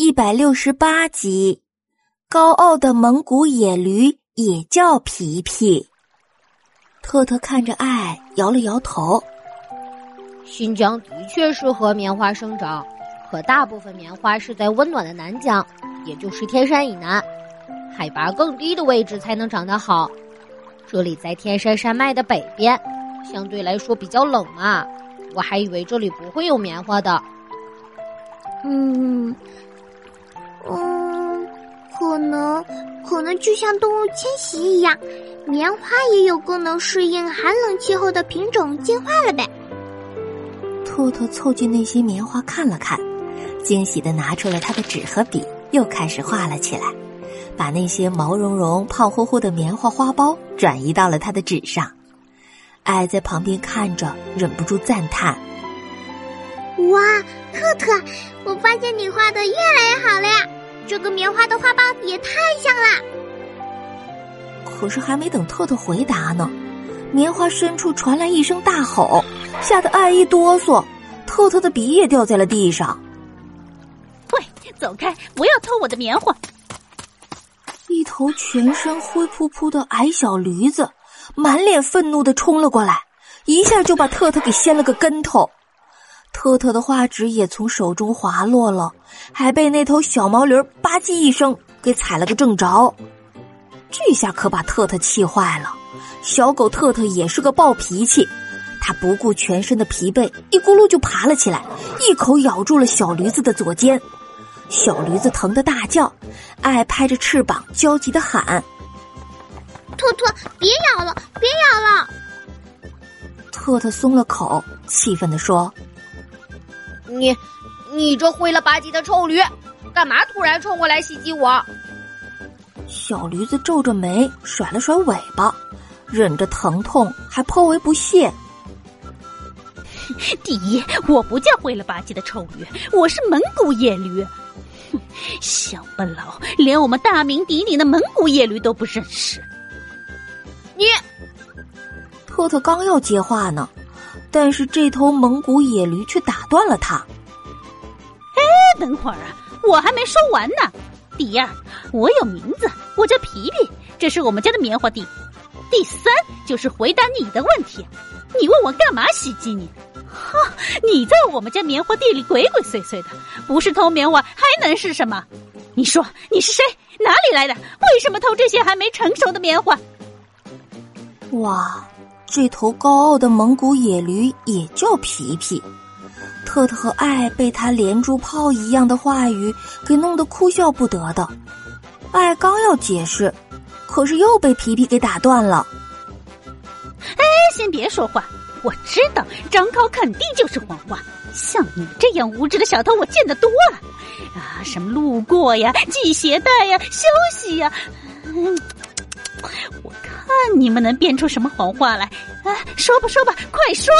一百六十八集，高傲的蒙古野驴也叫皮皮。特特看着爱，摇了摇头。新疆的确适合棉花生长，可大部分棉花是在温暖的南疆，也就是天山以南，海拔更低的位置才能长得好。这里在天山山脉的北边，相对来说比较冷嘛。我还以为这里不会有棉花的。嗯，嗯，可能可能就像动物迁徙一样，棉花也有更能适应寒冷气候的品种进化了呗。兔兔凑近那些棉花看了看，惊喜的拿出了他的纸和笔，又开始画了起来，把那些毛茸茸、胖乎乎的棉花花苞转移到了他的纸上。爱在旁边看着，忍不住赞叹。哇，特特，我发现你画的越来越好了呀！这个棉花的花苞也太像了。可是还没等特特回答呢，棉花深处传来一声大吼，吓得艾一哆嗦，特特的笔也掉在了地上。喂，走开！不要偷我的棉花！一头全身灰扑扑的矮小驴子，满脸愤怒的冲了过来，一下就把特特给掀了个跟头。特特的画纸也从手中滑落了，还被那头小毛驴吧唧一声给踩了个正着。这下可把特特气坏了。小狗特特也是个暴脾气，它不顾全身的疲惫，一咕噜就爬了起来，一口咬住了小驴子的左肩。小驴子疼得大叫，爱拍着翅膀焦急的喊：“特特，别咬了，别咬了！”特特松了口，气愤地说。你，你这灰了吧唧的臭驴，干嘛突然冲过来袭击我？小驴子皱着眉，甩了甩尾巴，忍着疼痛，还颇为不屑。第一，我不叫灰了吧唧的臭驴，我是蒙古野驴。哼小笨佬，连我们大名鼎鼎的蒙古野驴都不认识。你，特特刚要接话呢。但是这头蒙古野驴却打断了他。哎，等会儿啊，我还没说完呢。第二，我有名字，我叫皮皮，这是我们家的棉花地。第三，就是回答你的问题。你问我干嘛袭击你？哈，你在我们家棉花地里鬼鬼祟祟的，不是偷棉花还能是什么？你说你是谁？哪里来的？为什么偷这些还没成熟的棉花？哇！这头高傲的蒙古野驴也叫皮皮，特特和爱被他连珠炮一样的话语给弄得哭笑不得的。爱刚要解释，可是又被皮皮给打断了。哎，先别说话，我知道张口肯定就是谎话。像你这样无知的小偷，我见得多了。啊，什么路过呀，系鞋带呀，休息呀。嗯你们能编出什么谎话来？啊，说吧说吧，快说！